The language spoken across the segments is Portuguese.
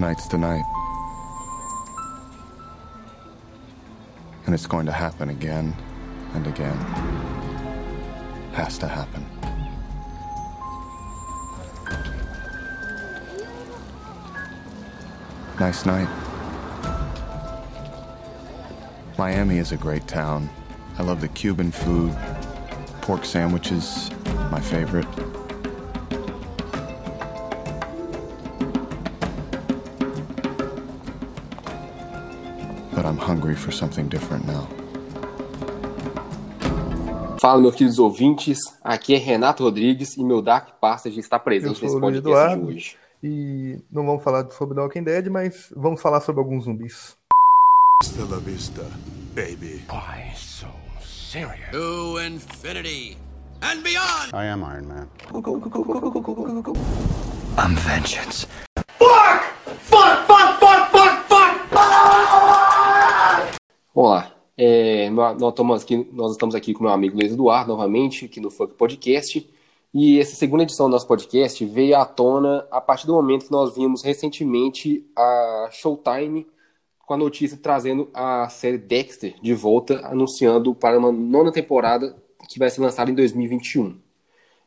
Tonight's the night. And it's going to happen again and again. Has to happen. Nice night. Miami is a great town. I love the Cuban food. Pork sandwiches, my favorite. Hungry for something different now. Fala, meus queridos ouvintes. Aqui é Renato Rodrigues e meu Dark Passage está presente nesse podcast Eduardo, de hoje. E não vamos falar sobre The Walking Dead, mas vamos falar sobre alguns zumbis. Hasta la vista, baby. Why so serious? To infinity and beyond! I am Iron Man. I'm vengeance. Vamos lá. É, nós, estamos aqui, nós estamos aqui com meu amigo Luiz Eduardo, novamente, aqui no Funk Podcast. E essa segunda edição do nosso podcast veio à tona a partir do momento que nós vimos recentemente a Showtime com a notícia trazendo a série Dexter de volta, anunciando para uma nona temporada que vai ser lançada em 2021.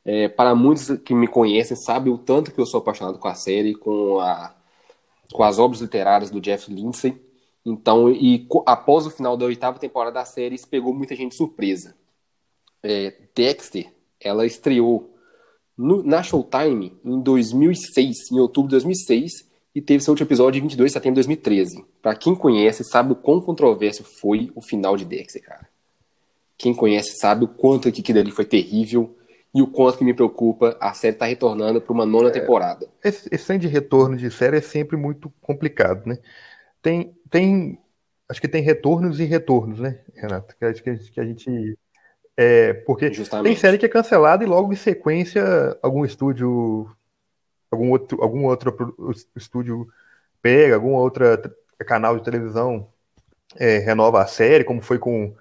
É, para muitos que me conhecem, sabem o tanto que eu sou apaixonado com a série, com, a, com as obras literárias do Jeff Lindsay. Então, e após o final da oitava temporada da série, isso pegou muita gente surpresa. É, Dexter, ela estreou no- na Showtime em 2006, em outubro de 2006, e teve seu último episódio em 22 de setembro de 2013. Pra quem conhece, sabe o quão controverso foi o final de Dexter, cara. Quem conhece sabe o quanto que aquilo ali foi terrível e o quanto que me preocupa a série tá retornando para uma nona temporada. Esse, esse de retorno de série é sempre muito complicado, né? Tem, tem, acho que tem retornos e retornos, né, Renato? Que acho que, que a gente, é, porque tem Justamente. série que é cancelada e logo em sequência algum estúdio, algum outro, algum outro estúdio pega, algum outro canal de televisão é, renova a série, como foi com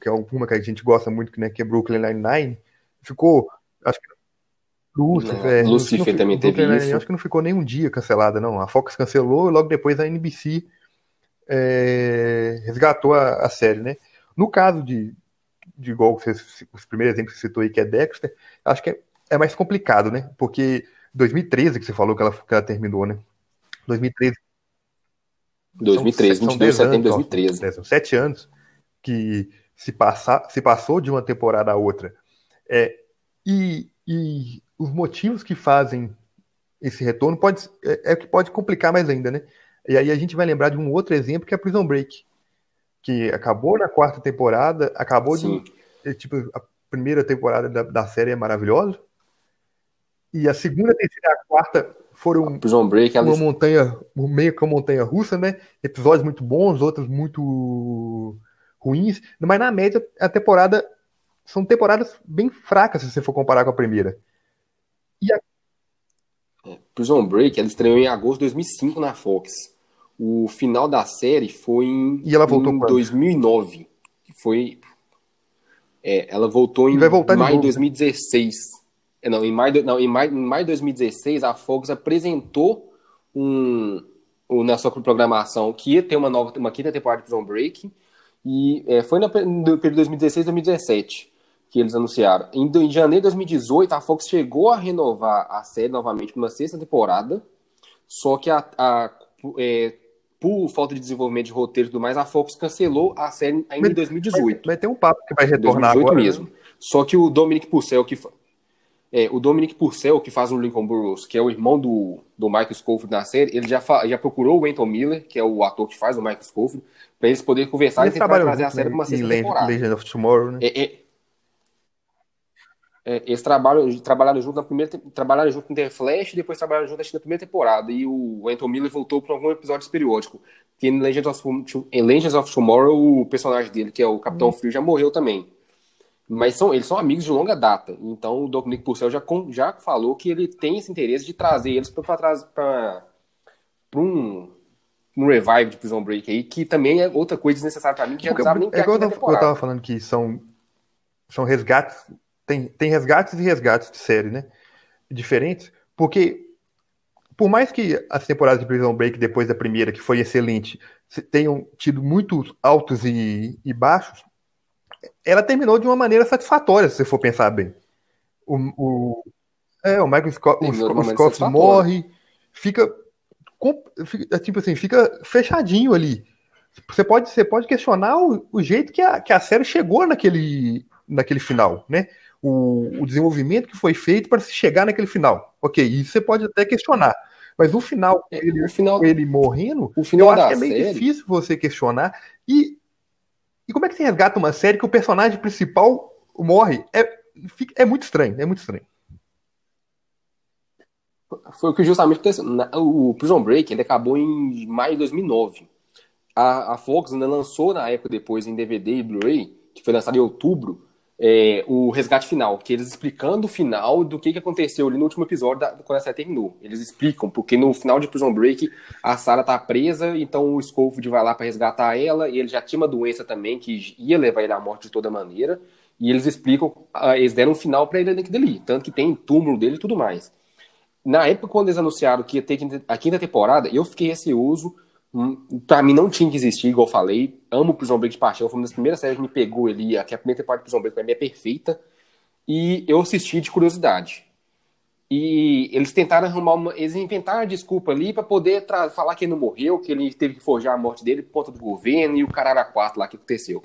que é uma que a gente gosta muito, que, né, que é Brooklyn Nine-Nine. Ficou, acho que Lucifer, Não, Lucifer não, também Brooklyn teve isso. Acho que não ficou nem um dia cancelada, não. A Fox cancelou e logo depois a NBC é, resgatou a, a série, né? No caso de, de igual você, os primeiros exemplos que você citou aí, que é Dexter, acho que é, é mais complicado, né? Porque 2013 que você falou que ela, que ela terminou, né? 2013 2013, são 22 de 10 setembro de anos, 2013. ó, são sete anos que se, passa, se passou de uma temporada a outra. É, e, e os motivos que fazem esse retorno pode, é, é o que pode complicar mais ainda, né? E aí a gente vai lembrar de um outro exemplo que é Prison Break, que acabou na quarta temporada, acabou Sim. de. é, Tipo, a primeira temporada da, da série é maravilhosa. E a segunda, a terceira e a quarta foram Prison Break, uma montanha, meio que uma montanha russa, né? Episódios muito bons, outros muito ruins, mas na média a temporada são temporadas bem fracas se você for comparar com a primeira. Prison Break, ela estreou em agosto de 2005 na Fox. O final da série foi em, E ela voltou em quando? 2009. que Foi. É, ela voltou E em vai voltar maio de novo, né? 2016. É, Não, em maio, de- não, em maio, em maio de 2016, a Fox apresentou um, um- na sua programação que ia ter uma nova, uma quinta temporada de Prison Break. E é, foi no período de 2016 2017 que eles anunciaram. Em, em janeiro de 2018, a Fox chegou a renovar a série novamente para uma sexta temporada, só que a, a- é, por falta de desenvolvimento de roteiro e tudo mais, a Fox cancelou a série ainda em 2018. Vai ter um papo que vai retornar 2018 agora. mesmo. né? Só que o Dominic Purcell, que é, o Dominic Purcell, que faz o Lincoln Burrows, que é o irmão do, do Michael Scofield na série, ele já, já procurou o Anton Miller, que é o ator que faz o Michael Scofield, para eles poderem conversar Eles e tentar trazer a série né, para uma sexta temporada. Legend of Tomorrow, né? É, é- é, eles trabalham, trabalharam junto na primeira, trabalharam junto em The Flash, depois trabalharam junto na primeira temporada. E o Anton Miller voltou para algum episódio periódico. Que em Legends of, em Legends of Tomorrow, o personagem dele, que é o Capitão Frio, já morreu também. Mas são, eles são amigos de longa data. Então o Dominic Purcell já, já falou que ele tem esse interesse de trazer eles para um, um revive de Prison Break aí, que também é outra coisa desnecessária para mim, que já não precisava nem é igual eu eu tava falando que são, são resgates, tem, tem resgates e resgates de série, né? Diferentes, porque por mais que as temporadas de Prison Break, depois da primeira, que foi excelente, tenham tido muitos altos e, e baixos, ela terminou de uma maneira satisfatória, se você for pensar bem. O, o, é, o Michael Scott, o, o Scott morre, fica, é tipo assim, fica fechadinho ali. Você pode, você pode questionar o, o jeito que a, que a série chegou naquele, naquele final, né? O, o desenvolvimento que foi feito para se chegar naquele final. Ok, isso você pode até questionar. Mas o final, É, ele, o final- ele morrendo, o final eu acho que é meio série- difícil você questionar. E, e como é que você resgata uma série que o personagem principal morre? É, é muito estranho, é muito estranho. Foi o que justamente aconteceu. O Prison Break ele acabou em maio de 2009. A, a Fox ainda lançou na época depois em DVD e Blu-ray, que foi lançado em outubro, é, o resgate final, que eles explicando o final do que, que aconteceu ali no último episódio da, quando a série terminou. Eles explicam, porque no final de Prison Break a Sarah tá presa, então o Scofield vai lá para resgatar ela, e ele já tinha uma doença também que ia levar ele à morte de toda maneira, e eles explicam, ah, eles deram um final para ele naquilo ali, tanto que tem túmulo dele e tudo mais na época, quando eles anunciaram que ia ter a quinta temporada, eu fiquei receoso. Hum, Pra mim não tinha que existir, igual eu falei. Amo Prison Break de paixão. Foi uma das primeiras séries que me pegou ali. A primeira temporada de Prison Break pra mim é perfeita. E eu assisti de curiosidade. E eles tentaram arrumar uma. Eles inventaram a desculpa ali pra poder tra- falar que ele não morreu, que ele teve que forjar a morte dele por conta do governo e o caralho a quatro lá que aconteceu.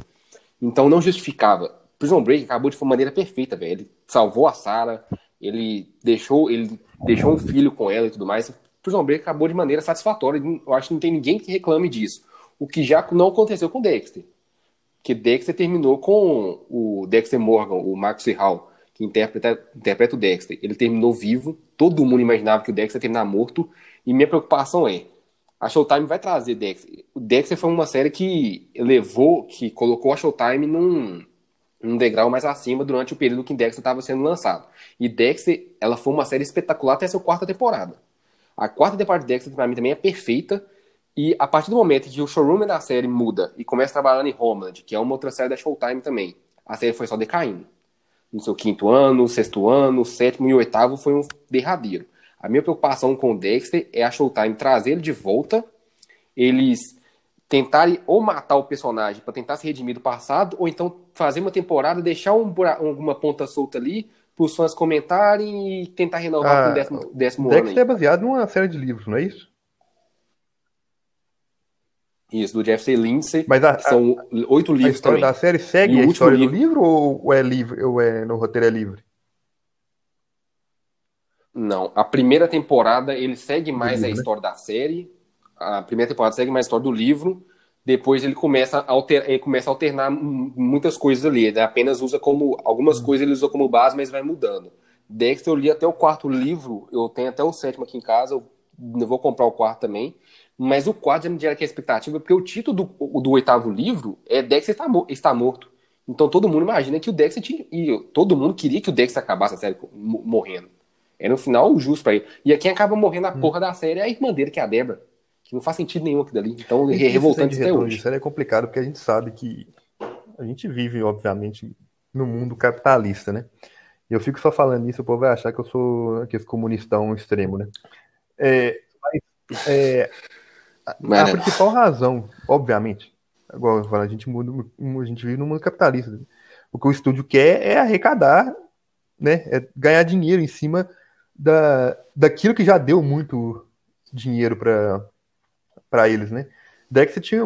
Então não justificava. Prison Break acabou de uma maneira perfeita, velho. Ele salvou a Sarah, ele deixou, ele deixou um filho com ela e tudo mais. Prison Break acabou de maneira satisfatória. Eu acho que não tem ninguém que reclame disso. O que já não aconteceu com Dexter. Que Dexter terminou com o Dexter Morgan, o Marcus Hall, que interpreta, interpreta o Dexter. Ele terminou vivo. Todo mundo imaginava que o Dexter ia terminar morto. E minha preocupação é: a Showtime vai trazer Dexter. O Dexter foi uma série que levou, que colocou a Showtime num, num degrau mais acima durante o período que Dexter estava sendo lançado. E Dexter, ela foi uma série espetacular até a sua quarta temporada. A quarta temporada de Dexter, pra mim, também é perfeita. E a partir do momento que o showrunner da série muda e começa trabalhando em Homeland, que é uma outra série da Showtime também, a série foi só decaindo. No seu quinto ano, sexto ano, sétimo e oitavo foi um derradeiro. A minha preocupação com o Dexter é a Showtime trazer ele de volta, eles tentarem ou matar o personagem para tentar se redimir do passado, ou então fazer uma temporada, deixar um alguma ponta solta ali para os fãs comentarem e tentar renovar Ah, o décimo, décimo ano. Dexter é baseado numa série de livros, não é isso? Isso, do Jeff C. Lindsay, Mas a, são oito a livros história também. da série segue E o a último história do livro- livro ou, é livre, ou é no roteiro é livre? Não, a primeira temporada ele segue mais livro, a né? história da série. A primeira temporada segue mais a história do livro. Depois ele começa a, alter, ele começa a alternar muitas coisas ali. Ele apenas usa como. Algumas Hum. coisas ele usa como base, mas vai mudando. Dexter eu li até o quarto livro, eu tenho até o sétimo aqui em casa, eu vou comprar o quarto também. Mas o quarto já me gera aqui a expectativa, porque o título do, do oitavo livro é Dexter está, está morto. Então todo mundo imagina que o Dexter tinha. E todo mundo queria que o Dexter acabasse a série mo- morrendo. Era um final justo pra ele. E quem acaba morrendo na Hum. porra da série é a irmã dele, que é a Debra. Não faz sentido nenhum aquilo dali. Então, é revoltante até hoje. série é complicado porque a gente sabe que a gente vive, obviamente, no mundo capitalista, né? Eu fico só falando isso, o povo vai achar que eu sou aquele comunistão extremo, né? É, mas, é, a, né? principal razão, obviamente, agora eu falo, a gente, muda, a gente vive no mundo capitalista. O que o estúdio quer é arrecadar, né? É ganhar dinheiro em cima da, daquilo que já deu muito dinheiro para para eles, né? Dexter tinha.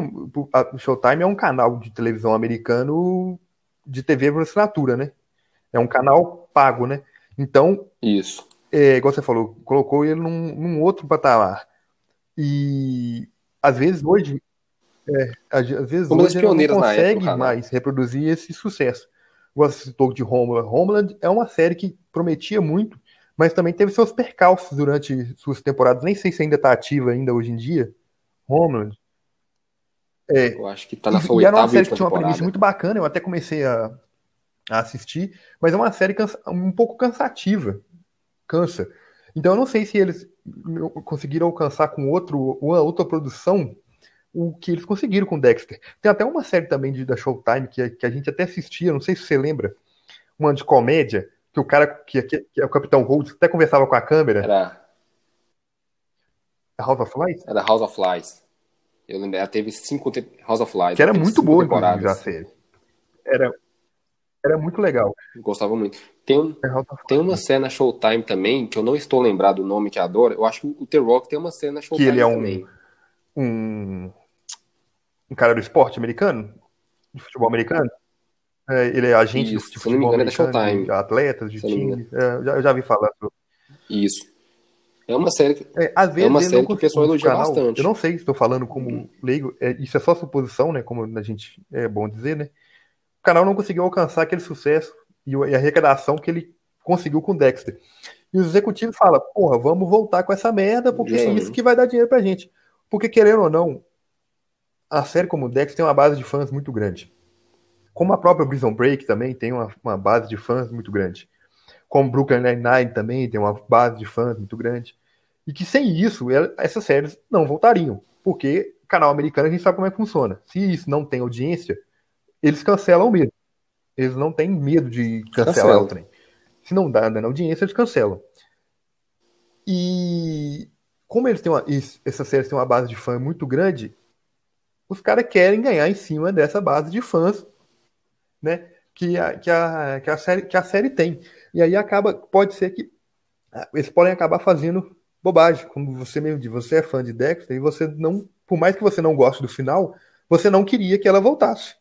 A Showtime é um canal de televisão americano de TV por assinatura, né? É um canal pago, né? Então, Isso. é, igual você falou, colocou ele num, num outro patamar. E às vezes hoje, é, às, vezes das hoje ele não época, consegue canal. mais reproduzir esse sucesso. Você citou de Homeland. Homeland é uma série que prometia muito, mas também teve seus percalços durante suas temporadas. Nem sei se ainda está ativa ainda hoje em dia. Homeland. É, Eu acho que tá na e, sua e era uma e série que tinha uma premissa muito bacana, eu até comecei a, a assistir, mas é uma série cansa- um pouco cansativa. Cansa. Então eu não sei se eles conseguiram alcançar com outro, uma outra produção o que eles conseguiram com Dexter. Tem até uma série também de, da Showtime que, que a gente até assistia, não sei se você lembra, uma de comédia, que o cara, que, que, que é o Capitão Holt, até conversava com a câmera. Era. House of Lies? Era House of Lies. Eu lembro, ela teve cinco te... House of Lies. Que era muito boa, temporadas. a série. Era, era muito legal. Gostava muito. Tem, um- É tem uma cena na Showtime também, que eu não estou lembrado do nome que adora. Eu acho que o The Rock tem uma cena na Showtime ele é um- também. um, um cara do esporte americano, de futebol americano. É, ele é agente Isso, de se eu não me futebol engano, é da americano, Showtime. de atletas, de Se eu não me time. É, eu já, eu já vi falar. sobre- Isso. É uma série que. É, às vezes uma ele série que o pessoal elogia canal. bastante. Eu não sei se estou falando como leigo, é, isso é só suposição, né? Como a gente é bom dizer, né? O canal não conseguiu alcançar aquele sucesso e a arrecadação que ele conseguiu com o Dexter. E os executivos falam, porra, vamos voltar com essa merda, porque é isso que vai dar dinheiro pra gente. Porque, querendo ou não, a série como o Dexter tem uma base de fãs muito grande. Como a própria Prison Break também tem uma, uma base de fãs muito grande. Como Brooklyn Nine-Nine também tem uma base de fãs muito grande. E que sem isso, essas séries não voltariam. Porque canal americano a gente sabe como é que funciona. Se isso não tem audiência, eles cancelam mesmo. Eles não têm medo de cancelar Cancelam. o trem. Se não dá dando audiência, eles cancelam. E como eles têm uma, essas séries têm uma base de fã muito grande, os caras querem ganhar em cima dessa base de fãs, né? Que a, que a, que a, série, que a série tem. E aí acaba, pode ser que ah, eles podem acabar fazendo bobagem, como você mesmo disse, você é fã de Dexter e você não, por mais que você não goste do final, você não queria que ela voltasse.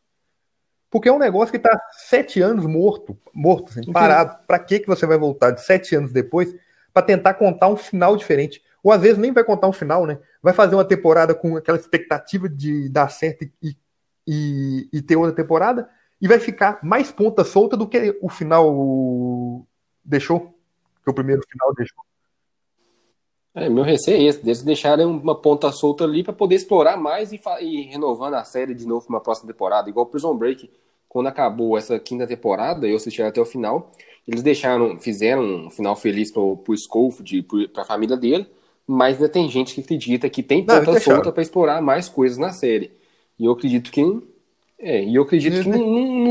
Porque é um negócio que tá sete anos morto, morto, assim, parado. Pra que que você vai voltar de sete anos depois pra tentar contar um final diferente? Ou às vezes nem vai contar um final, né? Vai fazer uma temporada com aquela expectativa de dar certo e, e, e ter outra temporada e vai ficar mais ponta solta do que o final deixou, que o primeiro final deixou. É, meu receio é esse, deles deixarem uma ponta solta ali pra poder explorar mais e, e renovando a série de novo pra uma próxima temporada. Igual Prison Break, quando acabou essa quinta temporada, eu assisti até o final, eles deixaram, fizeram um final feliz pro, pro Schofield, pra família dele, mas ainda tem gente que acredita que tem Não, eles ponta deixaram. solta pra explorar mais coisas na série. E eu acredito que é, e eu acredito que não,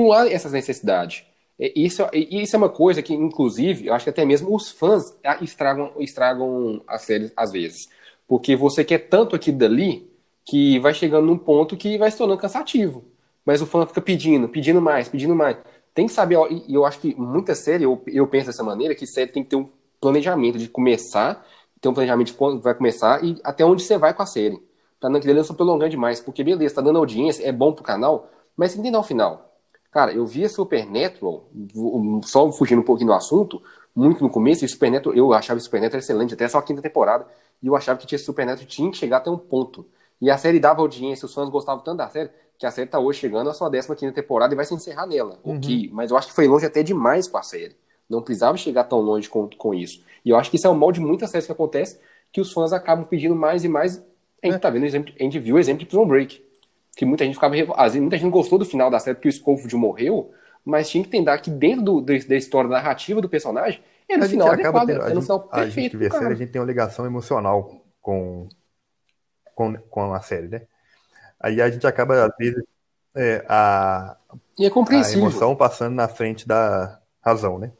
não- há essa necessidade. É, Isso, é- isso é uma coisa que, inclusive, eu acho que até mesmo os fãs ah, estragam, estragam a série às vezes. Porque você quer tanto aqui dali que vai chegando num ponto que vai se tornando cansativo. Mas o fã fica pedindo, pedindo mais, pedindo mais. Tem que saber, e e eu acho que muita série, eu, eu penso dessa maneira, que série tem que ter um planejamento de começar, ter um planejamento de quando vai começar e até onde você vai com a série. Pra não querer não se prolongar demais. Porque, beleza, tá dando audiência, é bom pro canal, mas tem que dar o final. Cara, eu via Supernatural, só fugindo um pouquinho do assunto, muito no começo, e Supernatural, eu achava Supernatural excelente, até só a quinta temporada, e eu achava que tinha Supernatural tinha que chegar até um ponto. E a série dava audiência, os fãs gostavam tanto da série, que a série tá hoje chegando à sua 15 temporada e vai se encerrar nela. Ok, mas eu acho que foi longe até demais com a série. Não precisava chegar tão longe com, com isso. E eu acho que isso é o mal de muitas séries que acontece, que os fãs acabam pedindo mais e mais. A gente tá vendo exemplo, a gente viu o exemplo de Prison Break. Que muita gente ficava. revo- Às vezes, muita gente não gostou do final da série porque o Scofield morreu, mas tinha que entender que dentro do, da, da história da narrativa do personagem, era A o gente final adequado, tendo, a era o gente, final a gente perfeito. que vê pro cara. série, a gente tem uma ligação emocional com, com, com a série, né? Aí a gente acaba, às vezes, é, a, é a emoção passando na frente da razão, né?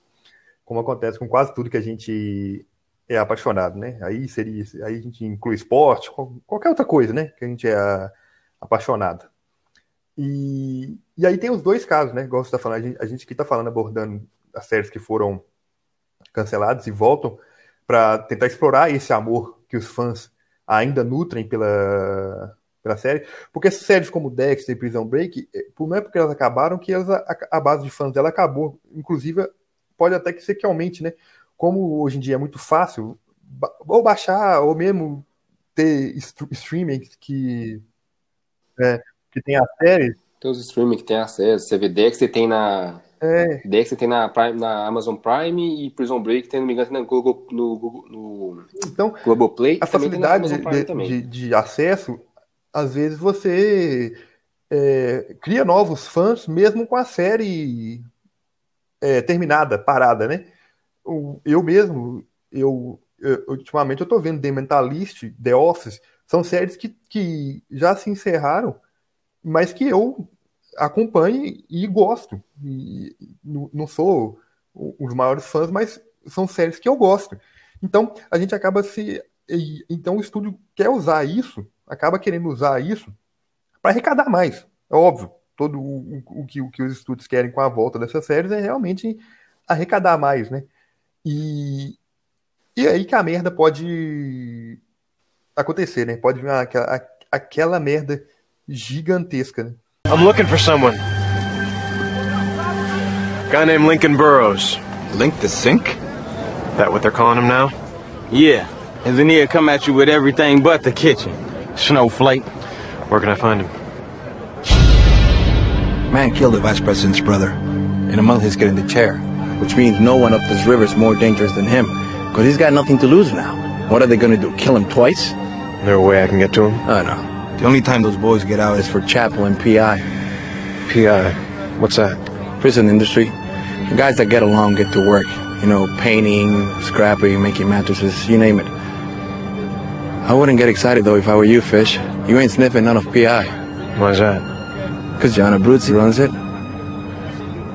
Como acontece com quase tudo que a gente é apaixonado, né? Aí seria, aí a gente inclui esporte, qual- qualquer outra coisa, né? Que a gente é apaixonado. E, e aí tem os dois casos, né? Igual você tá falando, a gente, a gente aqui tá falando, abordando as séries que foram canceladas e voltam para tentar explorar esse amor que os fãs ainda nutrem pela, pela série. Porque essas séries como Dexter e Prison Break, por- não é porque elas acabaram que elas, a, a base de fãs dela acabou. Inclusive, pode até que ser que aumente, né? Como hoje em dia é muito fácil, ou baixar, ou mesmo ter str- streaming que, é, que tem a série. Tem os streaming que tem acesso. Você vê Dexter tem na. É, Dexter tem na, Prime, na Amazon Prime e Prison Break tem, não me engano, no Google, no, Google, no então, Globoplay. a facilidade de, de- de acesso, às vezes você é, cria novos fãs mesmo com a série é, terminada, parada, né? Eu mesmo, eu, eu- ultimamente eu tô vendo The Mentalist, The Office, são séries que, que já se encerraram, mas que eu acompanho e gosto. E não não sou os maiores fãs, mas são séries que eu gosto. Então, a gente acaba se então o estúdio quer usar isso, acaba querendo usar isso para arrecadar mais. É óbvio. Todo o, o, o, que, o que os estúdios querem com a volta dessas séries é realmente arrecadar mais, né? E, e aí que a merda pode acontecer, né? Pode vir aquela, aquela merda gigantesca, né? I'm looking for someone. Guy named Lincoln Burrows. Link the sink? That what they're calling him now? Yeah. And then he'll come at you with everything but the kitchen. Snowflake. Where can I find him? Man killed the vice president's brother. And a month he's getting the chair. Which means no one up this river is more dangerous than him. Because he's got nothing to lose now. What are they gonna do? Kill him twice? Is there a way I can get to him? Oh, no. The only time those boys get out is for chapel and PI. PI. What's that? Prison industry. The guys that get along get to work. You know, painting, scrapping, making mattresses, you name it. I wouldn't get excited though if I were you, Fish. You ain't sniffing none of PI. Why's that? Cause John Abruzzi runs it.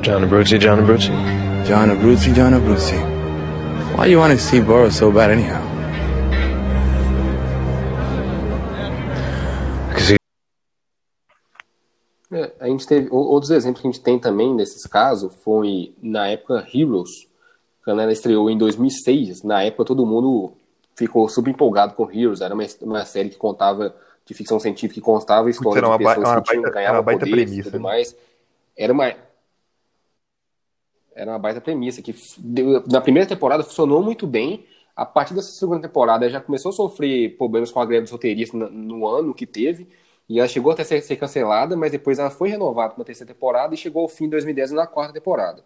John Abruzzi, John Abruzzi. John Abruzzi, John Abruzzi. Why you want to see Burroughs so bad anyhow? É, a gente teve outros exemplos que a gente tem também nesses casos foi na época Heroes, quando ela estreou em 2006. Na época todo mundo ficou super empolgado com Heroes. Era uma, uma série que contava de ficção científica que contava a história de pessoas uma que tinham, baita, ganhavam poderes e premissa, tudo né? mais. Era uma era uma baita premissa que deu- na primeira temporada funcionou muito bem. A partir dessa segunda temporada já começou a sofrer problemas com a greve dos roteiristas no, no ano que teve. E ela chegou até ser, ser cancelada, mas depois ela foi renovada para uma terceira temporada e chegou ao fim de 2010 na quarta temporada.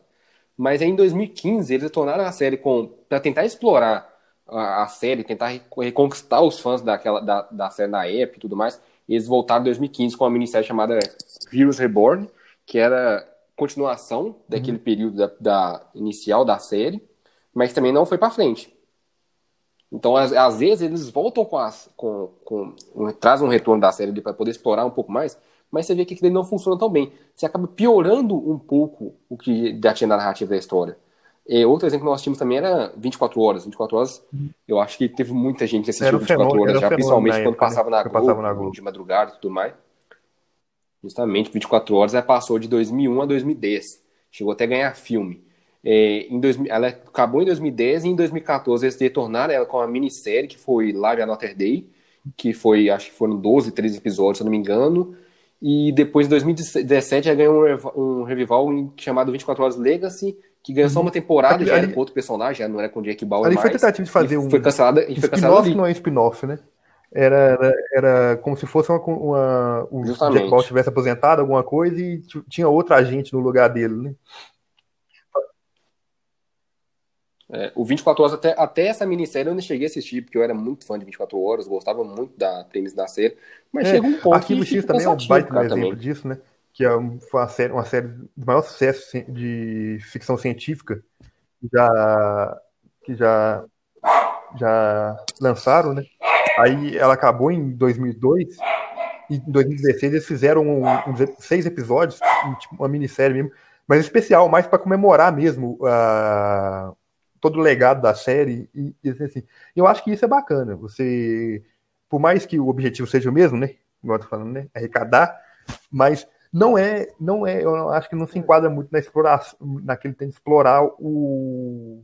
Mas aí em 2015 eles tornaram a série com para tentar explorar a, a série, tentar re- reconquistar os fãs daquela da, da série na época e tudo mais. Eles voltaram em 2015 com uma minissérie chamada Heroes Reborn, que era continuação daquele período da, da inicial da série, mas também não foi para frente. Então, às, às vezes, eles voltam com, as, com, com um, trazem um retorno da série para poder explorar um pouco mais, mas você vê que aquilo não funciona tão bem. Você acaba piorando um pouco o que já tinha na narrativa da história. E outro exemplo que nós tínhamos também era 24 horas. 24 horas, eu acho que teve muita gente que assistiu Era um 24 fenômeno- horas já, principalmente na quando né? passava na Globo, passava na Globo. de madrugada e tudo mais. Justamente, 24 horas, ela passou de 2001 a 2010. Chegou até a ganhar filme. É, em 2000, ela acabou em 2010 e em 2014 eles retornaram ela com uma minissérie que foi Live Another Day, que foi, acho que foram 12, 13 episódios, se eu não me engano. E depois, em 2017, ela ganhou um, um revival chamado 24 Horas Legacy, que ganhou só uma temporada, Ali- já era ali- com outro personagem, já não era com o Jake Bauer Ali mais. foi tentativa de fazer um Foi cancelada, e foi cancelada Spin-off não é spin-off, né? Era, era, era como se fosse uma, uma o Justamente. Jack Ball tivesse aposentado alguma coisa e tinha outra agente no lugar dele, né? É, o 24 Horas, até, até essa minissérie eu não cheguei a assistir, porque eu era muito fã de 24 Horas, gostava muito da premissa da série, mas É, chega um ponto Arquivo que X também é um baita cara, exemplo também. disso, né? Que é um- uma série, uma série de maior sucesso de ficção científica que já, que já, já lançaram, né? Aí ela acabou em 2002 e em 2016 eles fizeram um- ep- seis episódios, um- tipo uma minissérie mesmo, mas especial, mais para comemorar mesmo a- todo o legado da série e, e assim, eu acho que isso é bacana. Você, por mais que o objetivo seja o mesmo, né? Igual eu tô falando, né? Arrecadar, mas não é, não é, eu acho que não se enquadra muito na exploração, naquele tem de explorar o,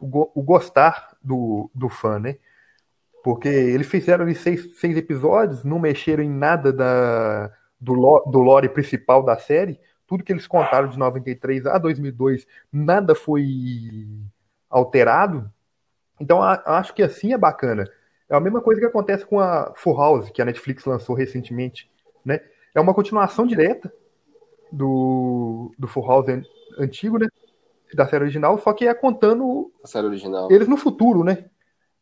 o, o gostar do, do fã, né? Porque eles fizeram ali seis, seis episódios, não mexeram em nada da, do, do lore principal da série. Tudo que eles contaram de 93 a 2002, nada foi alterado. Então a- acho que assim é bacana. É a mesma coisa que acontece com a Full House, que a Netflix lançou recentemente, né? É uma continuação direta do, do Full House an- antigo, né? Da série original, só que é contando A série original. eles no futuro, né?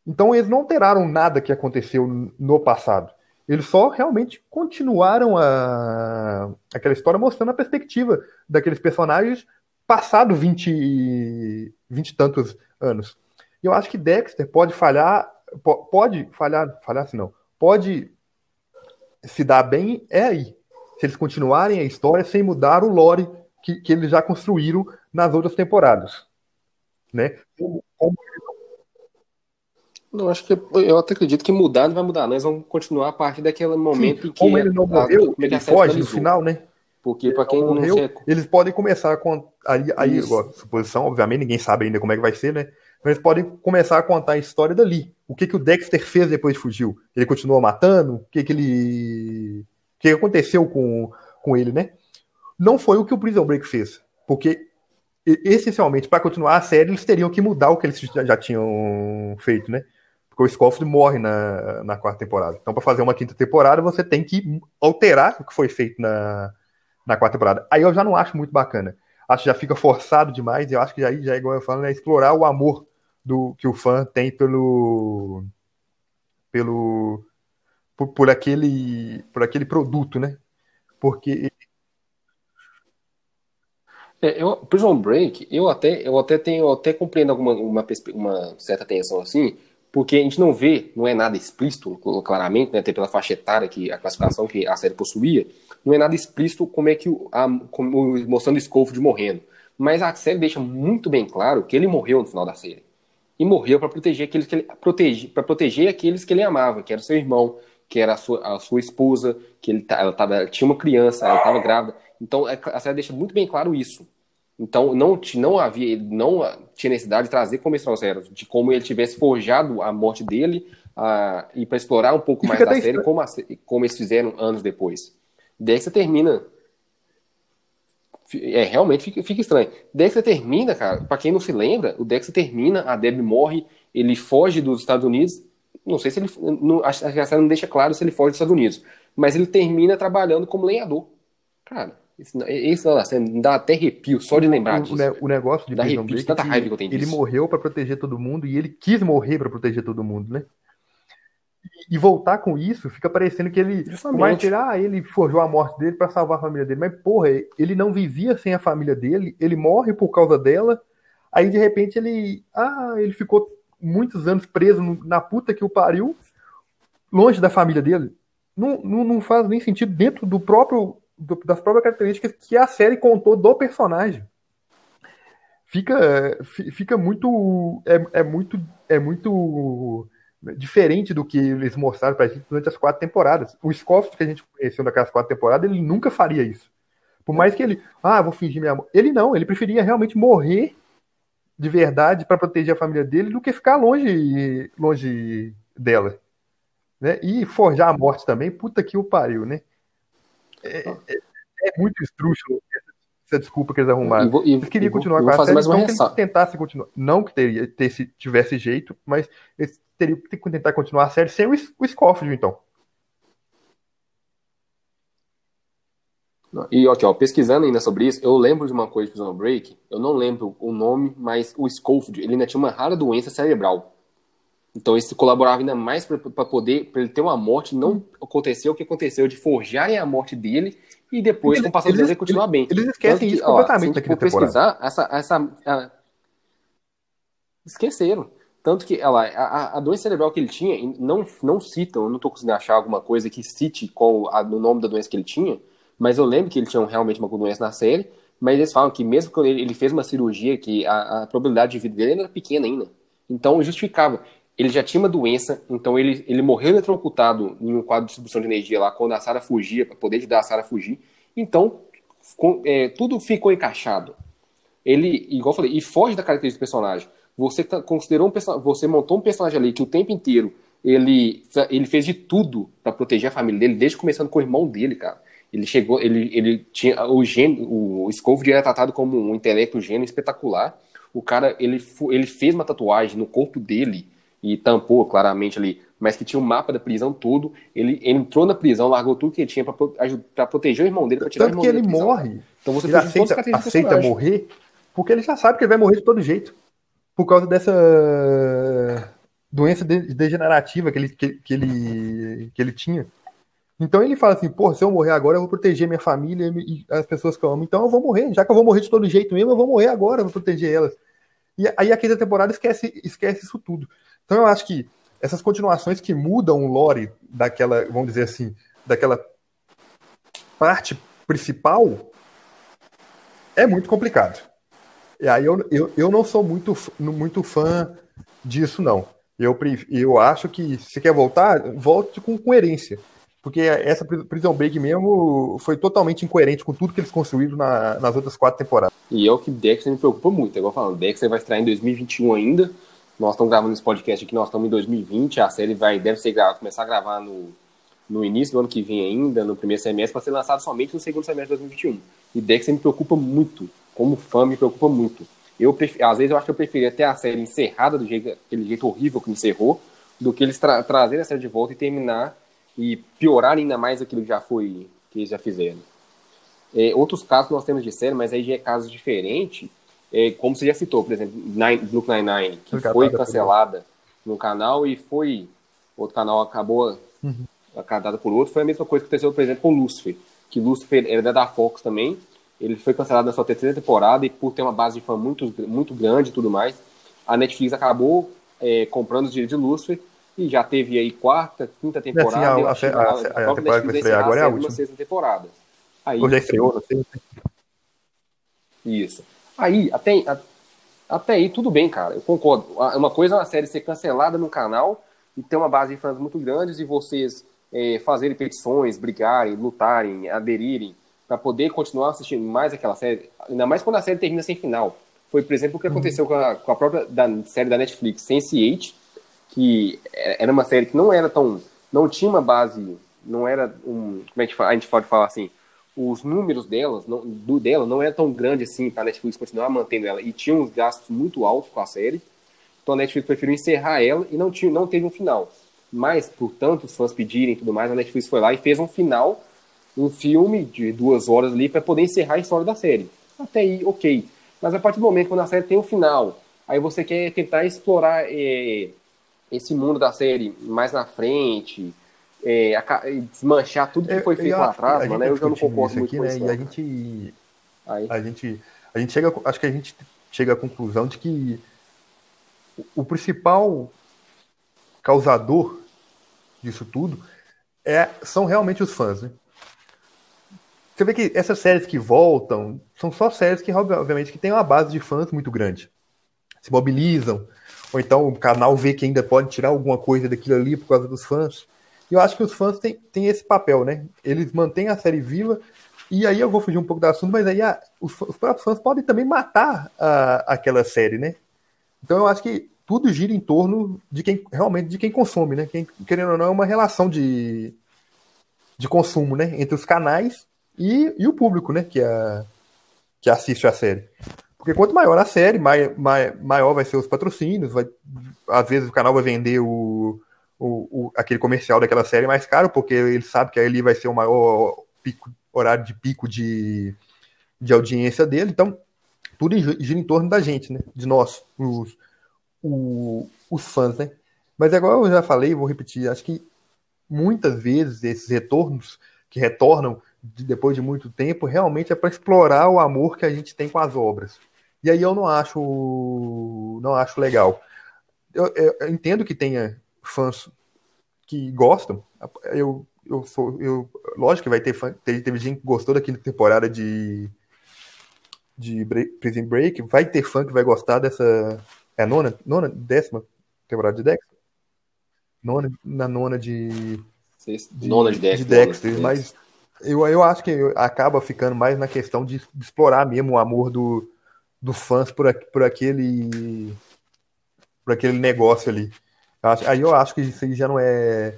Então eles não alteraram nada que aconteceu no passado. Eles só realmente continuaram a... aquela história mostrando a perspectiva daqueles personagens passado 20, e- 20 tantos anos. E eu acho que Dexter pode falhar, po- pode falhar, falhar assim não, pode se dar bem é aí. Se eles continuarem a história sem mudar o lore que, que eles já construíram nas outras temporadas. Né? Como- como Não, acho que eu até acredito que mudar não vai mudar, nós vamos continuar a partir daquele momento Sim, em que. como ele não morreu, ele a série foge no final, né? Porque pra quem não não morreu, sei, eles podem começar a contar. Aí, aí ó, suposição, obviamente, ninguém sabe ainda como é que vai ser, né? Mas eles podem começar a contar a história dali. O que, que o Dexter fez depois de fugiu? Ele continuou matando? O que, que ele. O que aconteceu com, com ele, né? Não foi o que o Prison Break fez. Porque, essencialmente, para continuar a série, eles teriam que mudar o que eles já tinham feito, né? Porque o Scofield morre na, na quarta temporada. Então, para fazer uma quinta temporada, você tem que alterar o que foi feito na, na quarta temporada. Aí eu já não acho muito bacana. Acho que já fica forçado demais. Eu acho que já, aí, já é igual eu falo, é explorar o amor do que o fã tem pelo pelo por, por aquele por aquele produto, né? Porque É, eu, Prison Break, eu até, eu até tenho, eu até compreendo alguma uma, uma certa tensão assim, porque a gente não vê, não é nada explícito, claramente, né, até pela faixa etária que a classificação que a série possuía, não é nada explícito como é que o, a, como, mostrando o Scofield morrendo. Mas a série deixa muito bem claro que ele morreu no final da série. E morreu para proteger aqueles que ele protege, para proteger aqueles que ele amava, que era seu irmão, que era a sua, a sua esposa, que ele ela, tava, tinha uma criança, ela estava grávida. Então a a série deixa muito bem claro isso. Então não, não havia, não tinha necessidade de trazer como extra zero, de como ele tivesse forjado a morte dele ah, e para explorar um pouco mais da série, como, a como eles fizeram anos depois. Dexter termina. É, realmente fica, fica estranho. Dexter termina, cara, pra quem não se lembra, o Dexter termina, a Debbie morre, ele foge dos Estados Unidos. Não sei se ele. Não, a série não deixa claro se ele foge dos Estados Unidos. Mas ele termina trabalhando como lenhador. Cara, isso, não- não, assim, dá até arrepio só de lembrar o, disso. o ne- o negócio de Dá Prison arrepio Break tanta raiva que eu tenho ele disso. morreu para proteger todo mundo e ele quis morrer para proteger todo mundo, né? E, e voltar com isso fica parecendo que ele, que ele, ah, ele forjou a morte dele para salvar a família dele, mas porra, ele não vivia sem a família dele, ele morre por causa dela. Aí de repente ele, ah, ele ficou muitos anos preso na puta que o pariu, longe da família dele. Não, não, não faz nem sentido dentro do próprio do- das próprias características que a série contou do personagem fica fi- fica muito é, é muito é muito diferente do que eles mostraram pra gente durante as quatro temporadas. O Scofield que a gente conheceu naquelas quatro temporadas, ele nunca faria isso. Por mais que ele, ah, vou fingir minha amor. Ele não, ele preferia realmente morrer de verdade para proteger a família dele do que ficar longe longe dela. Né? E forjar a morte também, puta que o pariu, né? É, é- é muito estrúxulo essa, desculpa que eles arrumaram. E vou- e- eles queriam vou- continuar com a série, mais então eles tentassem continuar. Não que teria, ter, se tivesse jeito, mas eles teriam que tentar continuar a série sem o, o Scofield, então. E aqui, ó, pesquisando ainda sobre isso, eu lembro de uma coisa de Prison Break, eu não lembro o nome, mas o Scofield, ele ainda tinha uma rara doença cerebral. Então isso colaborava ainda mais para poder, para ele ter uma morte, não aconteceu o que aconteceu de forjarem a morte dele e depois, com o passar dos anos, ele continuar bem. Eles esquecem que, isso ó, completamente se for pesquisar, essa, essa, a- esqueceram. Tanto que ela, a, a doença cerebral que ele tinha, não, não citam, eu não estou conseguindo achar alguma coisa que cite qual a, o nome da doença que ele tinha, mas eu lembro que ele tinha realmente uma doença na série, mas eles falam que mesmo quando ele, ele fez uma cirurgia, que a, a probabilidade de vida dele era pequena ainda. Então justificava. Ele já tinha uma doença, então ele, ele morreu eletrocutado em um quadro de distribuição de energia lá quando a Sarah fugia, para poder ajudar a Sarah a fugir. Então, com- é, tudo ficou encaixado. Ele, igual eu falei, e foge da característica do personagem. Você tá- considerou um você montou um personagem ali que o tempo inteiro ele, ele fez de tudo para proteger a família dele, desde começando com o irmão dele, cara. Ele chegou, ele, ele tinha o gênio, o Scofield era tratado como um intelecto gênio espetacular. O cara, ele, ele fez uma tatuagem no corpo dele e tampou claramente ali, mas que tinha um mapa da prisão todo. Ele, ele entrou na prisão, largou tudo que ele tinha para proteger o irmão dele, para tirar o Tanto irmão que dele ele morre. Então você ele aceita, aceita morrer porque ele já sabe que ele vai morrer de todo jeito. Por causa dessa doença de- degenerativa que ele, que, que ele, que ele tinha. Então ele fala assim, pô, se eu morrer agora, eu vou proteger minha família e as pessoas que eu amo. Então eu vou morrer. Já que eu vou morrer de todo jeito mesmo, eu vou morrer agora, eu vou proteger elas. E aí a quinta temporada esquece, esquece isso tudo. Então eu acho que essas continuações que mudam o lore daquela, vamos dizer assim, daquela parte principal é muito complicado. E aí eu, eu, eu não sou muito, muito fã disso, não. Eu, eu acho que se quer voltar, volte com coerência. Porque essa Pri- Prison Break mesmo foi totalmente incoerente com tudo que eles construíram na- nas outras quatro temporadas. E é o que Dexter me preocupa muito. É igual falando, Dexter vai estrear em 2021 ainda. Nós estamos gravando esse podcast aqui, nós estamos em 2020. A série vai, deve ser gra- começar a gravar no, no início do ano que vem ainda, no primeiro semestre, para ser lançado somente no segundo semestre de 2021. E Dexter me preocupa muito. Como fã, me preocupa muito. Eu. Às vezes eu acho que eu preferia ter a série encerrada do jeito, aquele jeito horrível que encerrou, do que eles tra trazerem a série de volta e terminar e piorar ainda mais aquilo que já foi, que eles já fizeram. É, outros casos nós temos de série, mas aí já é casos diferentes, é, como você já citou, por exemplo, Nine, Brooklyn Nine-Nine, que Resgatada foi cancelada no canal e foi. Outro canal acabou Uhum. por outro. Foi a mesma coisa que aconteceu, por exemplo, com Lucifer, que Lucifer era da Fox também. Ele foi cancelado na sua terceira temporada e por ter uma base de fã muito, muito grande e tudo mais, a Netflix acabou é, comprando os direitos de Lucifer e já teve aí quarta, quinta temporada. a- eu a- que a- a temporada que vai estrear agora é a última. sexta temporada. Aí, Ou já estreou, não sei. isso. Aí, até, até aí, tudo bem, cara. Eu concordo. A- Uma coisa é uma série ser cancelada no canal e ter uma base de fãs muito grandes e vocês é, fazerem petições, brigarem, lutarem, aderirem para poder continuar assistindo mais aquela série. Ainda mais quando a série termina sem final. Foi, por exemplo, o que aconteceu com a, com a própria da, série da Netflix, Sense8, que é- era uma série que não era tão. não tinha uma base. não era um. como é que a gente pode falar assim? Os números delas, não, do dela não era tão grande assim para a Netflix continuar mantendo ela. E tinha uns gastos muito altos com a série. Então a Netflix preferiu encerrar ela e não, tinha, não teve um final. Mas, por tanto, os fãs pedirem e tudo mais, a Netflix foi lá e fez um final, um filme de duas horas ali para poder encerrar a história da série. Até aí, ok. Mas a partir do momento quando a série tem um final, aí você quer tentar explorar eh, esse mundo da série mais na frente, e desmanchar tudo que foi feito lá atrás, mano, eu já não concordo isso muito aqui, com né? isso. E a gente Aí, a gente, a gente chega, acho que a gente chega à conclusão de que o- o principal causador disso tudo é, são realmente os fãs, né? Você vê que essas séries que voltam são só séries que, obviamente, que têm uma base de fãs muito grande. Se mobilizam, ou então o canal vê que ainda pode tirar alguma coisa daquilo ali por causa dos fãs. E eu acho que os fãs têm, têm esse papel, né? Eles mantêm a série viva e aí eu vou fugir um pouco do assunto, mas aí ah, os, os próprios fãs podem também matar a- aquela série, né? Então eu acho que tudo gira em torno de quem realmente de quem consome, né? Quem, querendo ou não, é uma relação de, de consumo, né? Entre os canais e, e o público, né? Que, a, que assiste a série. Porque quanto maior a série, mai, mai- maior vai ser os patrocínios, vai, às vezes o canal vai vender o, o, o- aquele comercial daquela série mais caro, porque ele sabe que ali vai ser o maior pico, horário de pico de, de audiência dele. Então, tudo gi- gira em torno da gente, né? De nós, os, o- os fãs, né? Mas agora eu já falei, vou repetir, acho que muitas vezes esses retornos que retornam de- depois de muito tempo realmente é para explorar o amor que a gente tem com as obras. E aí eu não acho não acho legal. Eu, eu- eu entendo que tenha fãs que gostam. Eu, eu sou eu lógico que vai ter fã, teve, teve gente que gostou da quinta temporada de de Bre- Prison Break, vai ter fã que vai gostar dessa é a nona, nona, décima temporada de Dexter? Nona, na nona de de, Nona de Dexter. de Dexter, mas eu, eu acho que acaba ficando mais na questão de, de explorar mesmo o amor do, do fãs por, por aquele por aquele negócio ali. Acho- aí eu acho que isso aí já não é.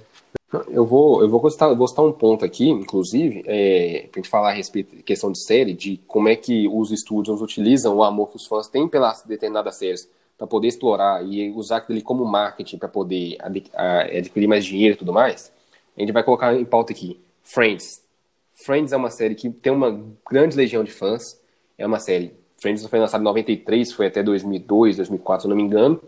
Eu vou, eu vou citar, vou citar um ponto aqui, inclusive, é, pra gente falar a respeito da questão de série, de como é que os estúdios utilizam o amor que os fãs têm pelas determinadas séries para poder explorar e usar aquilo como marketing para poder adquirir mais dinheiro e tudo mais. A gente vai colocar em pauta aqui. Friends. Friends é uma série que tem uma grande legião de fãs. É uma série. Friends foi lançado em 93, foi até 2002, 2004, se não me engano.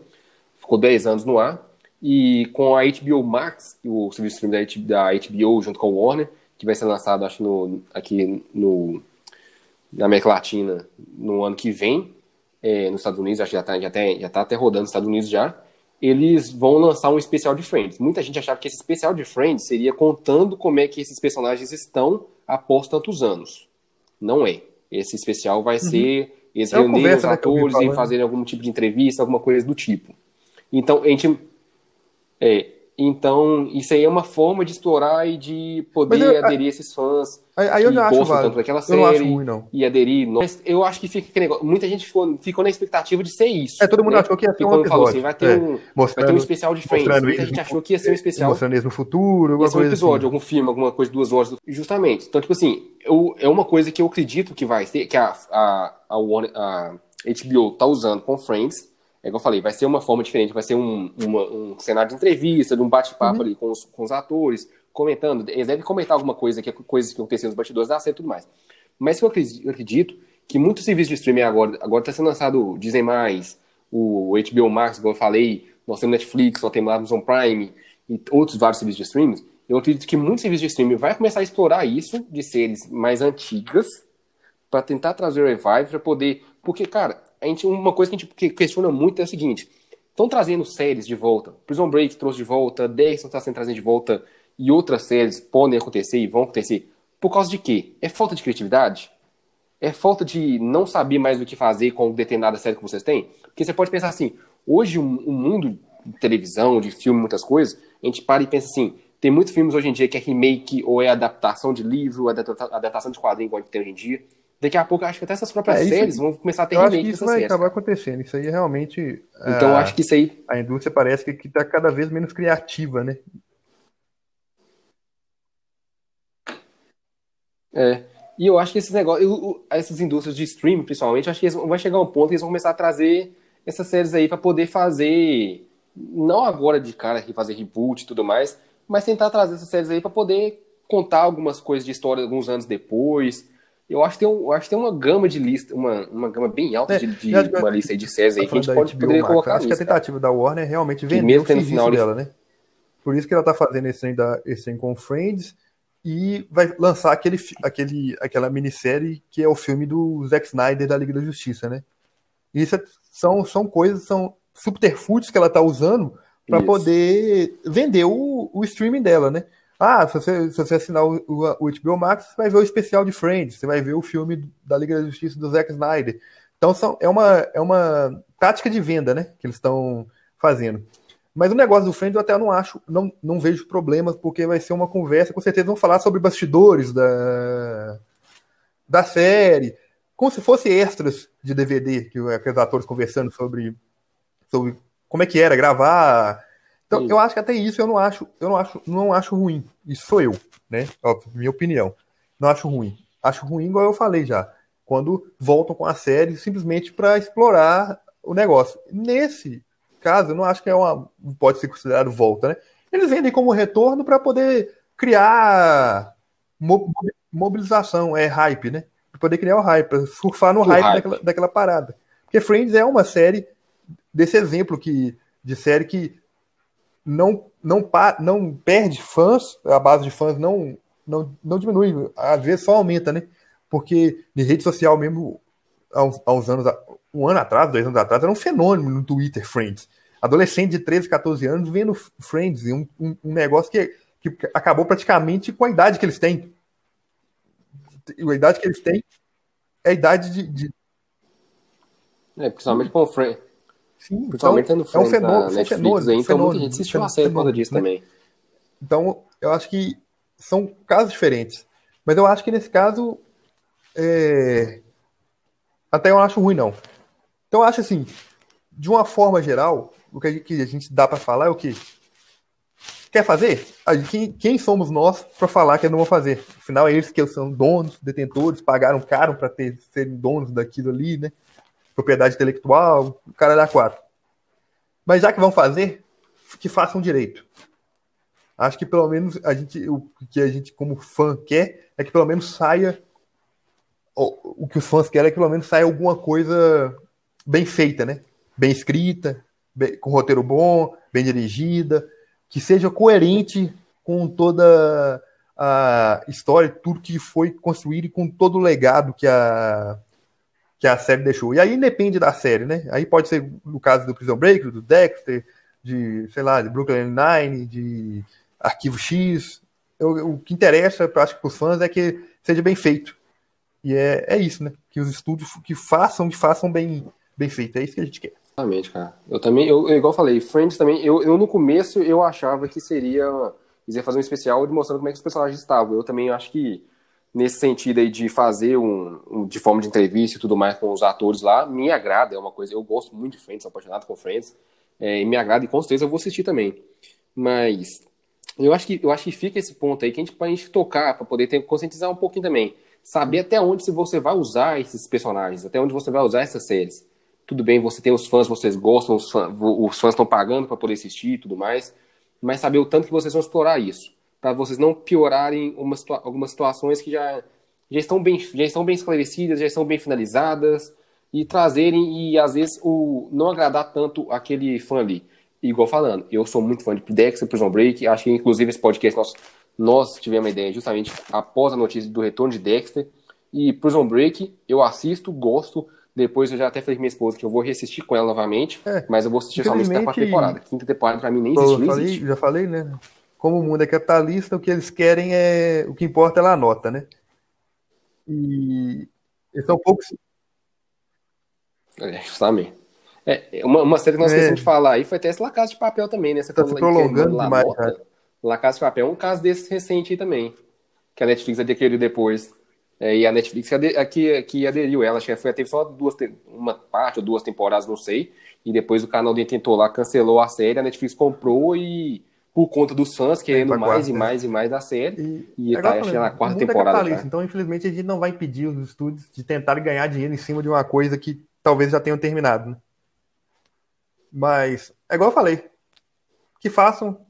Ficou 10 anos no ar. E com a HBO Max, o serviço de streaming da HBO junto com o Warner, que vai ser lançado, acho, no, aqui no, na América Latina no ano que vem, é, nos Estados Unidos, acho que já está já tá, já tá até rodando nos Estados Unidos já, eles vão lançar um especial de Friends. Muita gente achava que esse especial de Friends seria contando como é que esses personagens estão após tantos anos. Não é. Esse especial vai ser eles É reunirem os né, atores e fazerem algum tipo de entrevista, alguma coisa do tipo. Então, a gente É, então, isso aí é uma forma de explorar e de poder eu- aderir a esses fãs Aí, aí eu já acho válido. tanto daquela Eu não acho série ruim, não. e aderir. Mas eu acho que fica. Muita gente ficou, ficou na expectativa de ser isso. É, todo mundo né? achou que ia Porque um quando falou episódio. assim, vai ter, É, um, vai ter um especial de Friends. Muita eles gente achou que ia ser um especial. Mostrando eles no futuro, alguma é um coisa episódio, assim. algum filme, alguma coisa, duas horas. do- Justamente. Então, tipo assim, eu, é uma coisa que eu acredito que vai ser, que a, a, a, a HBO tá usando com Friends. É que eu falei, vai ser uma forma diferente, vai ser um, uma- um cenário de entrevista, de um bate-papo Uhum. ali com os, com os atores, comentando. Eles devem comentar alguma coisa, que é coisas que aconteceram nos bastidores da série e tudo mais. Mas eu acredito, que muitos serviços de streaming agora, agora tá sendo lançado o Disney+, o HBO Max, como eu falei, nós temos Netflix, nós temos Amazon Prime e outros vários serviços de streaming. Eu acredito que muitos serviços de streaming vai começar a explorar isso de séries mais antigas para tentar trazer o revive para poder, porque cara, a gente uma coisa que a gente que- questiona muito é o seguinte: estão trazendo séries de volta. Prison Break trouxe de volta, Dexter está sendo trazido de volta e outras séries podem acontecer e vão acontecer. Por causa de quê? É falta de criatividade? É falta de não saber mais o que fazer com determinada série que vocês têm? Porque você pode pensar assim, hoje o mundo de televisão, de filme, muitas coisas, a gente para e pensa assim, tem muitos filmes hoje em dia que é remake ou é adaptação de livro, adapta- adaptação de quadrinho, igual a gente tem hoje em dia. Daqui a pouco, acho que até essas próprias É, séries vão começar a ter Eu acho remake que isso vai séries. acabar acontecendo. Isso aí realmente. Então, eu a, acho que isso aí a indústria parece que está cada vez menos criativa, né? É. E eu acho que esses negócios, eu- essas indústrias de streaming, principalmente, acho que vai chegar um ponto que eles vão começar a trazer essas séries aí para poder fazer, não agora de cara que fazer reboot e tudo mais, mas tentar trazer essas séries aí para poder contar algumas coisas de história alguns anos depois. Eu acho que tem, um, acho que tem uma gama de lista, uma, uma gama bem alta É, de, de que- uma lista aí de séries aí Tá que a gente pode HBO poderia Max, colocar Acho que a tentativa da Warner é realmente vender o serviço final de- dela, né? Por isso que ela tá fazendo esse trem, da, esse trem com Friends e vai lançar aquele, aquele, aquela minissérie que é o filme do Zack Snyder da Liga da Justiça, né? Isso é- são, são coisas, são subterfúgios que ela tá usando para poder vender o, o streaming dela, né? Ah, se você, se você assinar o, o, HBO Max, você vai ver o especial de Friends, você vai ver o filme da Liga da Justiça do Zack Snyder. Então são, é, uma, é uma tática de venda, né? Que eles estão fazendo. Mas o negócio do Friends eu até não acho, não, não vejo problemas, porque vai ser uma conversa, com certeza vão falar sobre bastidores da, da série, como se fosse extras de DVD, que aqueles atores conversando sobre, sobre como é que era gravar. Então, eu acho que até isso eu não acho, eu não acho, não acho ruim. Isso sou eu, né? Óbvio, minha opinião. Não acho ruim. Acho ruim, igual eu falei já, quando voltam com a série simplesmente para explorar o negócio. Nesse caso, eu não acho que é uma pode ser considerado volta, né? Eles vendem como retorno para poder criar mo- mobilização, é hype, né? Pra poder criar o hype, pra surfar no hype, hype. Daquela, daquela parada. Porque Friends é uma série desse exemplo que de série que não não não perde fãs, a base de fãs não não, não diminui, às vezes só aumenta, né? Porque em rede social mesmo há uns, há uns anos, um ano atrás, dois anos atrás, era um fenômeno no Twitter, Friends. Adolescente de 13, 14 anos vendo Friends, um, um, um negócio que, que acabou praticamente com a idade que eles têm. A idade que eles têm é a idade de. de- É, principalmente com o Friends. Sim, Principalmente então, é um fenômeno, é Netflix fenômeno, aí, então fenômeno, muita gente assistiu a série por causa disso né? também. Então, eu acho que são casos diferentes. Mas eu acho que nesse caso. é, Até eu não acho ruim, não. Então, eu acho assim, de uma forma geral, o que a gente, dá para falar é o que? Quer fazer? Quem, quem somos nós para falar que não vão fazer? Afinal, é eles que são donos, detentores, pagaram caro para serem donos daquilo ali, né? Propriedade intelectual, o cara da quatro. Mas já que vão fazer, que façam direito. Acho que pelo menos a gente, o que a gente como fã quer é que pelo menos saia o, o que os fãs querem é que pelo menos saia alguma coisa bem feita, né? Bem escrita, bem- com roteiro bom, bem dirigida, que seja coerente com toda a história, tudo que foi construído e com todo o legado que a que a série deixou. E aí depende da série, né? Aí pode ser no caso do Prison Break, do Dexter, de, sei lá, de Brooklyn Nine, de Arquivo X. Eu- o que interessa, eu acho que para os fãs é que seja bem feito. E é, é isso, né? Que os estúdios que façam e façam bem, bem feito. É isso que a gente quer. Exatamente, cara. Eu também, eu, igual falei, Friends também, eu, eu no começo eu achava que seria. Iam fazer um especial de mostrando como é que os personagens estavam. Eu também acho que, nesse sentido aí de fazer um, um de forma de entrevista e tudo mais com os atores lá, me agrada, é uma coisa. Eu gosto muito de Friends, sou apaixonado com Friends. É, e me agrada e com certeza eu vou assistir também. Mas eu acho que, eu acho que fica esse ponto aí que a gente, pra gente tocar, para poder ter, conscientizar um pouquinho também. Saber até onde se você vai usar esses personagens, até onde você vai usar essas séries tudo bem, você tem os fãs, vocês gostam, os fãs, os fãs estão pagando para poder assistir e tudo mais, mas saber o tanto que vocês vão explorar isso, para vocês não piorarem uma, algumas situações que já, já, estão bem, já estão bem esclarecidas, já estão bem finalizadas, e trazerem, e às vezes o não agradar tanto aquele fã ali. Igual falando, eu sou muito fã de Dexter, Prison Break, acho que inclusive esse podcast nós, nós tivemos uma ideia justamente após a notícia do retorno de Dexter, e Prison Break eu assisto, gosto, depois eu já até falei com minha esposa que eu vou reassistir com ela novamente, é, mas eu vou assistir somente até a quarta temporada. Quinta temporada pra mim nem existe, falei, existe. Já falei, né? Como o mundo é capitalista, o que eles querem é. O que importa é a nota, né? E. Eles são poucos. É, justamente. É, uma, uma série que nós é. esquecemos de falar aí foi até essa La Casa de Papel também, né? Você tá se prolongando demais, cara. Né? La Casa de Papel é um caso desse recente aí também. Que a Netflix adquiriu depois. É, e a Netflix que, que aderiu ela, acho que foi, teve só duas, uma parte ou duas temporadas, não sei. E depois o canal dele tentou lá, cancelou a série, a Netflix comprou e por conta dos fãs querendo mais quarta, e mais e mais da série. E, e é tá na quarta é temporada. É então, infelizmente, a gente não vai impedir os estúdios de tentar ganhar dinheiro em cima de uma coisa que talvez já tenham terminado. Né? Mas, é igual eu falei, que façam,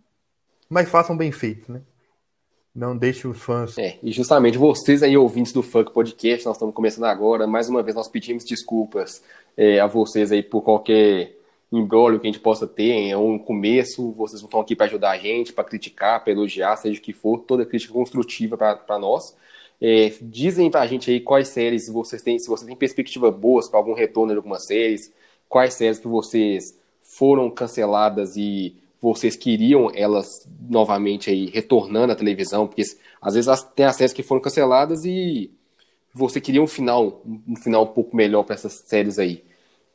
mas façam bem feito, né? Não deixe os fãs. É, e justamente vocês aí, ouvintes do Funk Podcast, nós estamos começando agora. Mais uma vez, nós pedimos desculpas é, a vocês aí por qualquer embrólio que a gente possa ter. É um começo, vocês estão aqui para ajudar a gente, para criticar, para elogiar, seja o que for, toda crítica construtiva para nós. É, dizem para a gente aí quais séries vocês têm, se vocês têm perspectiva boas para algum retorno de algumas séries, quais séries que vocês foram canceladas e vocês queriam elas novamente aí retornando à televisão, porque às vezes tem as séries que foram canceladas e você queria um final, um final um pouco melhor para essas séries aí.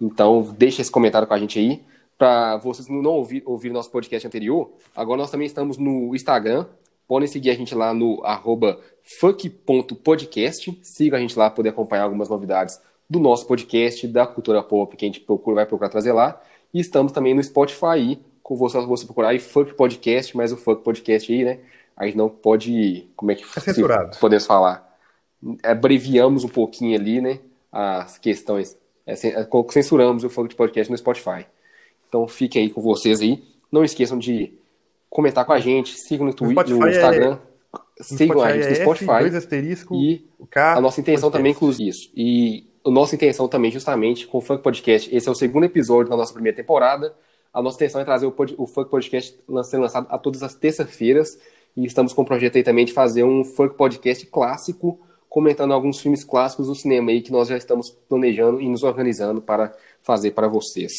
Então, deixa esse comentário com a gente aí. Para vocês não ouvir, ouvir nosso podcast anterior, agora nós também estamos no Instagram. Podem seguir a gente lá no arroba funk.podcast. Siga a gente lá para poder acompanhar algumas novidades do nosso podcast, da cultura pop, que a gente procura, vai procurar trazer lá. E estamos também no Spotify, com você, você procurar aí Funk Podcast, mas o Funk Podcast aí, né? Aí não pode. Como é que é censurado. podemos falar? Abreviamos um pouquinho ali, né? As questões. É, é censuramos o Funk Podcast no Spotify. Então fique aí com vocês aí. Não esqueçam de comentar com a gente, sigam no Twitter, no, Instagram. É... Sigam a gente no Spotify. É e a nossa intenção também, inclusive, isso. E a nossa intenção também, justamente, com o Funk Podcast, esse é o segundo episódio da nossa primeira temporada. A nossa intenção é trazer o, pod, o Funk Podcast sendo lançado a todas as terças-feiras. E estamos com o projeto aí também de fazer um Funk Podcast clássico, comentando alguns filmes clássicos do cinema aí que nós já estamos planejando e nos organizando para fazer para vocês.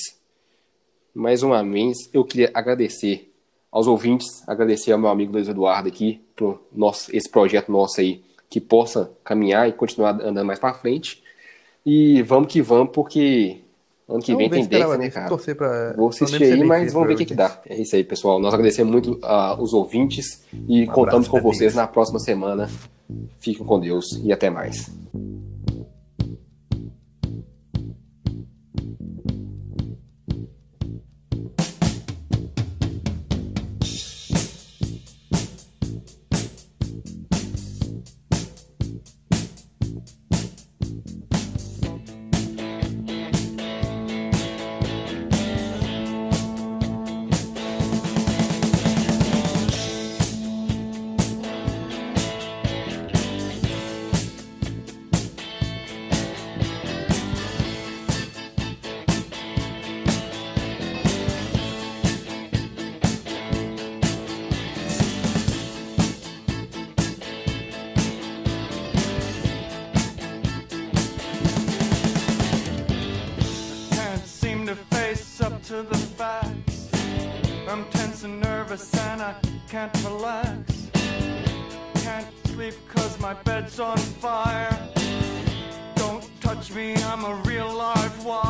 Mais uma vez, eu queria agradecer aos ouvintes, agradecer ao meu amigo Luiz Eduardo aqui por nosso, esse projeto nosso aí que possa caminhar e continuar andando mais para frente. E vamos que vamos, porque Ano que vem tem Dex, né, cara? Torcer pra... Vou assistir aí, mas vamos ver o que, que dá. É isso aí, pessoal. Nós agradecemos muito uh, os ouvintes e um contamos com vocês na próxima semana. Fiquem com Deus e até mais. My bed's on fire. Don't touch me, I'm a real live wire.